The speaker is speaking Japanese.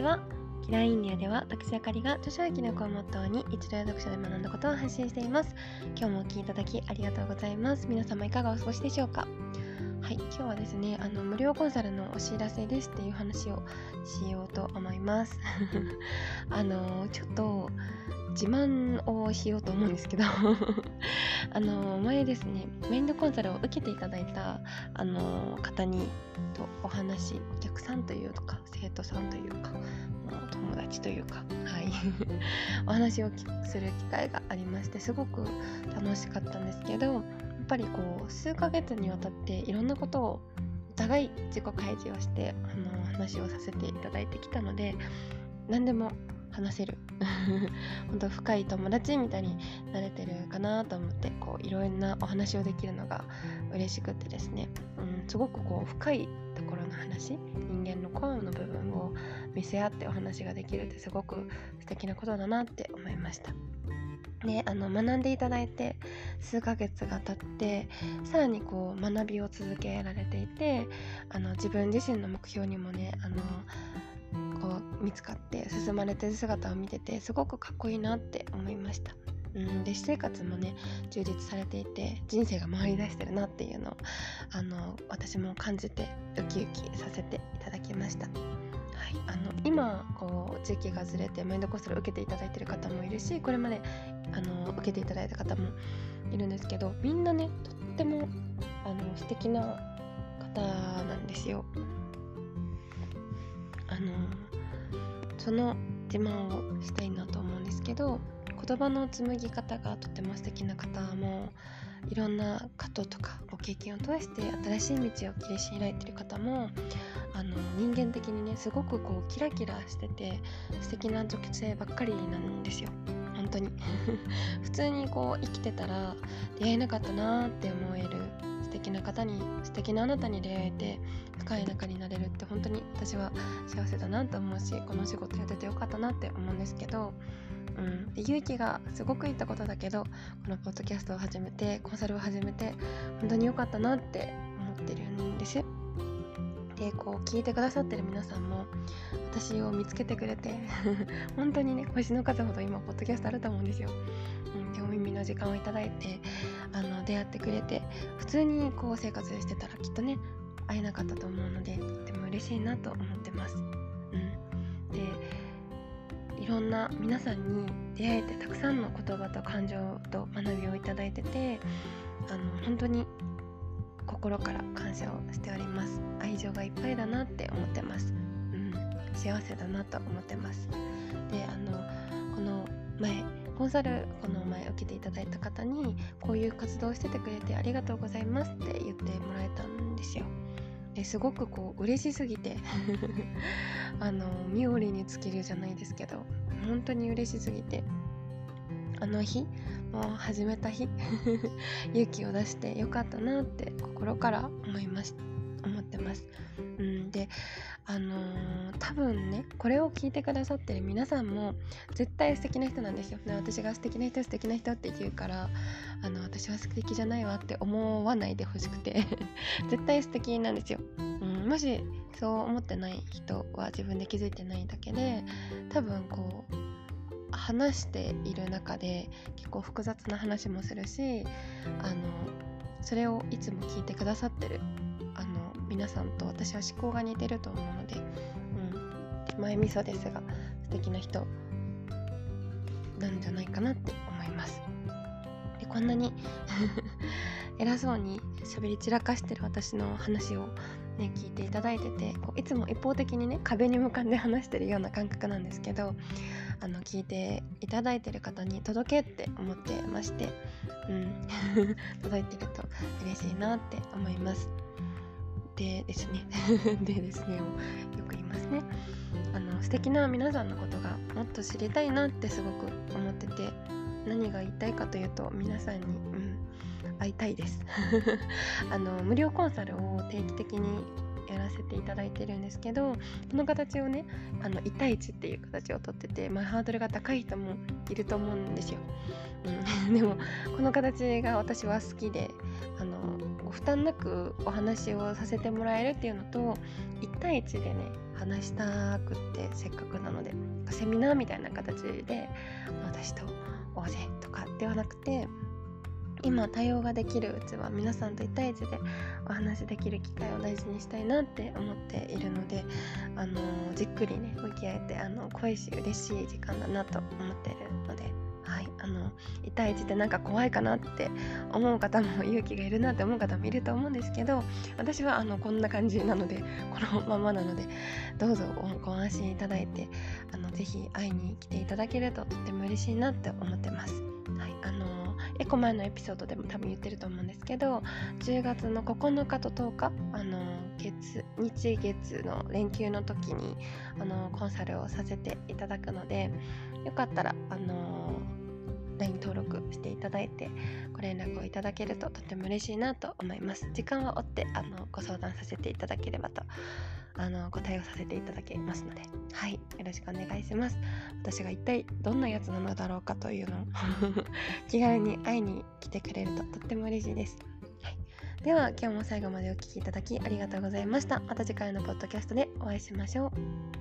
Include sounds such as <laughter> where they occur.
ちは。キラーインディアでは私あかりが著書や記録をモットーに一度や読書で学んだことを発信しています。今日もお聴きいただきありがとうございます。皆様いかがお過ごしでしょうか？はい今日はですねあの無料コンサルのお知らせですっていう話をしようと思います。<laughs> あのちょっと自慢をしようと思うんですけど <laughs> あの前ですねメインドコンサルを受けていただいたあの方にとお話お客さんというか生徒さんというか友達というかはい。<laughs> お話をする機会がありましてすごく楽しかったんですけどやっぱりこう数ヶ月にわたっていろんなことをお互い自己開示をしてあの話をさせていただいてきたので何でも話せる <laughs> 本当深い友達みたいになれてるかなと思ってこういろんなお話をできるのが嬉しくてですね、うん、すごくこう深いところの話人間の声の部分を見せ合ってお話ができるってすごく素敵なことだなって思いました。であの学んでいただいて数ヶ月が経ってさらにこう学びを続けられていてあの自分自身の目標にもねあのこう見つかって進まれてる姿を見ててすごくかっこいいなって思いました。うん、で私生活もね充実されていて人生が回り出してるなっていうのをあの私も感じてウキウキさせていただきました。はい、あの今こう時期がずれてマインドコスを受けていただいてる方もいるしこれまであの受けていただいた方もいるんですけどみんなねとってもあの素敵な方なんですよ。その自慢をしたいなと思うんですけど言葉の紡ぎ方がとても素敵な方もいろんなこととかご経験を通して新しい道を切り開いてる方もあの人間的にねすごくこうキラキラしてて素敵な女性ばっかりなんですよ。本当に。<laughs> 普通にこう生きてたら出会えなかったなって思える敵な方に素敵なあなたに出会えて深い仲になれるって本当に私は幸せだなと思うしこの仕事やっててよかったなって思うんですけどうん、で勇気がすごくいったことだけどこのポッドキャストを始めてコンサルを始めて本当に良かったなって思ってるんです。でこう聞いてくださってる皆さんも私を見つけてくれて <laughs> 本当にね星の数ほど今ポッドキャストあると思うんですよ。うん、でお耳の時間をいただいてあの出会ってくれて普通にこう生活してたらきっとね会えなかったと思うのでとても嬉しいなと思ってます。うん、でいろんな皆さんに出会えてたくさんの言葉と感情と学びをいただいててあの本当に心から感謝をしております。愛情がいっぱいだなって思ってます、うん、幸せだなと思ってます。であのこの前コンサルこの前受けていただいた方にこういう活動をしててくれてありがとうございますって言ってもらえたんですよ。ですごくこう嬉しすぎて <laughs> あの妙利に尽きるじゃないですけど本当に嬉しすぎてあの日もう始めた日勇気を出してよかったなって心から思います思ってます。うん、であのー、多分ねこれを聞いてくださってる皆さんも絶対素敵な人なんですよ。で私が素敵な人素敵な人って言うからあの私は素敵じゃないわって思わないでほしくて <laughs> 絶対素敵なんですよ。うん、もしそう思ってない人は自分で気づいてないだけで多分こう話している中で結構複雑な話もするしあのそれをいつも聞いてくださってるあの皆さんと私は思考が似てると思うので、うん、前味噌ですが素敵な人なんじゃないかなって思います。でこんなに <laughs> 偉そうに喋り散らかしてる私の話をね、聞いていただいててこういつも一方的にね壁に向かって話してるような感覚なんですけどあの聞いていただいてる方に届けって思ってまして、うん、<laughs> 届いてると嬉しいなって思います。でですね。<laughs> でですねよく言いますね。あの素敵な皆さんのことがもっと知りたいなってすごく思ってて何が言いたいかというと皆さんに、うん、会いたいです。<laughs> あの無料コンサルを定期的にやらせていただいてるんですけどこの形をねあの1対1っていう形をとってて、まあ、ハードルが高い人もいると思うんですよ、うん、<laughs> でもこの形が私は好きであのご負担なくお話をさせてもらえるっていうのと1対1でね話したくってせっかくなのでセミナーみたいな形で私と大勢とかではなくて今対応ができるうちは皆さんと1対1でお話しできる機会を大事にしたいなって思っているので、あのじっくりね向き合えてあの恋し嬉しい時間だなと思っているので。はい、あの1対1ってなんか怖いかなって思う方も勇気がいるなって思う方もいると思うんですけど私はあのこんな感じなのでこのままなのでどうぞご安心いただいてあのぜひ会いに来ていただけるととっても嬉しいなって思ってます。はい、あの1個前のエピソードでも多分言ってると思うんですけど10月の9日と10日あの月日月の連休の時にあのコンサルをさせていただくのでよかったらあの LINE 登録していただいてご連絡をいただけるととても嬉しいなと思います。時間は追ってあのご相談させていただければとあのご対応させていただけますので。はい。よろしくお願いします。私が一体どんなやつなのだろうかというのを <laughs> 気軽に会いに来てくれるととっても嬉しいです、はい、では今日も最後までお聴きいただきありがとうございました。また次回のポッドキャストでお会いしましょう。